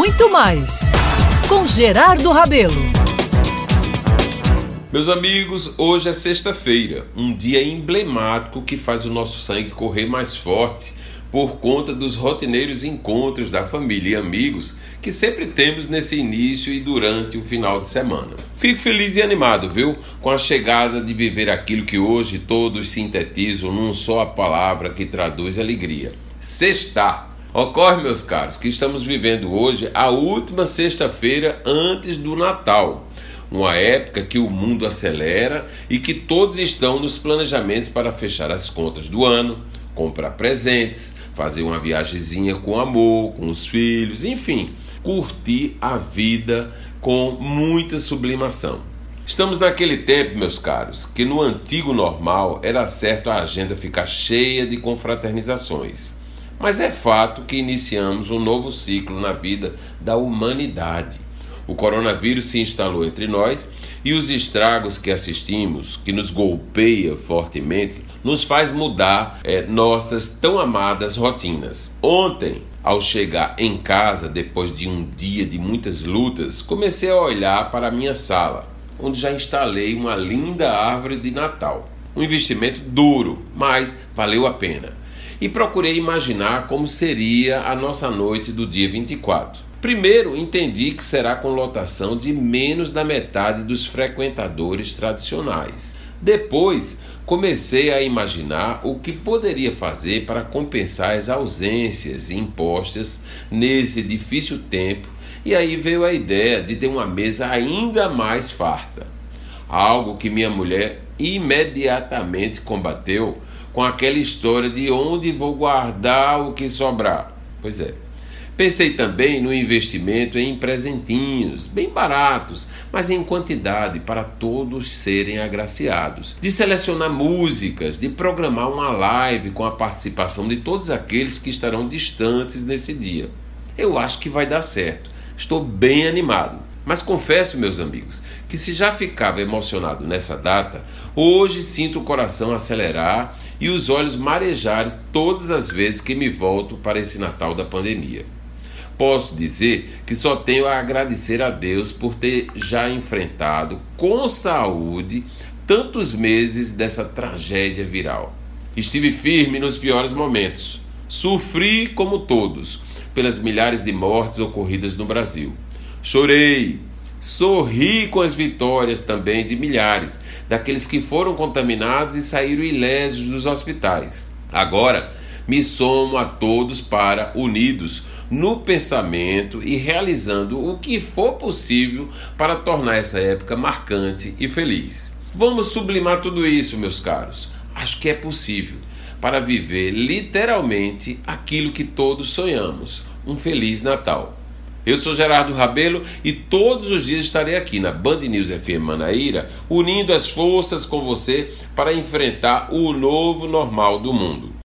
muito mais com Gerardo Rabelo. Meus amigos, hoje é sexta-feira, um dia emblemático que faz o nosso sangue correr mais forte por conta dos rotineiros encontros da família e amigos que sempre temos nesse início e durante o final de semana. Fico feliz e animado, viu, com a chegada de viver aquilo que hoje todos sintetizam num só palavra que traduz alegria: sextar. Ocorre, meus caros, que estamos vivendo hoje a última sexta-feira antes do Natal uma época que o mundo acelera e que todos estão nos planejamentos para fechar as contas do ano, comprar presentes, fazer uma viagemzinha com amor, com os filhos, enfim, curtir a vida com muita sublimação. Estamos naquele tempo, meus caros, que no antigo normal era certo a agenda ficar cheia de confraternizações. Mas é fato que iniciamos um novo ciclo na vida da humanidade o coronavírus se instalou entre nós e os estragos que assistimos, que nos golpeia fortemente, nos faz mudar é, nossas tão amadas rotinas. Ontem, ao chegar em casa depois de um dia de muitas lutas, comecei a olhar para a minha sala, onde já instalei uma linda árvore de Natal. Um investimento duro, mas valeu a pena. E procurei imaginar como seria a nossa noite do dia 24. Primeiro, entendi que será com lotação de menos da metade dos frequentadores tradicionais. Depois, comecei a imaginar o que poderia fazer para compensar as ausências impostas nesse difícil tempo, e aí veio a ideia de ter uma mesa ainda mais farta. Algo que minha mulher imediatamente combateu com aquela história de onde vou guardar o que sobrar. Pois é. Pensei também no investimento em presentinhos, bem baratos, mas em quantidade para todos serem agraciados. De selecionar músicas, de programar uma live com a participação de todos aqueles que estarão distantes nesse dia. Eu acho que vai dar certo. Estou bem animado. Mas confesso, meus amigos, que se já ficava emocionado nessa data, hoje sinto o coração acelerar e os olhos marejarem todas as vezes que me volto para esse Natal da pandemia posso dizer que só tenho a agradecer a Deus por ter já enfrentado com saúde tantos meses dessa tragédia viral. Estive firme nos piores momentos. Sofri como todos pelas milhares de mortes ocorridas no Brasil. Chorei, sorri com as vitórias também de milhares daqueles que foram contaminados e saíram ilesos dos hospitais. Agora, me somo a todos para, unidos no pensamento e realizando o que for possível para tornar essa época marcante e feliz. Vamos sublimar tudo isso, meus caros. Acho que é possível para viver literalmente aquilo que todos sonhamos: um Feliz Natal. Eu sou Gerardo Rabelo e todos os dias estarei aqui na Band News FM Manaíra, unindo as forças com você para enfrentar o novo normal do mundo.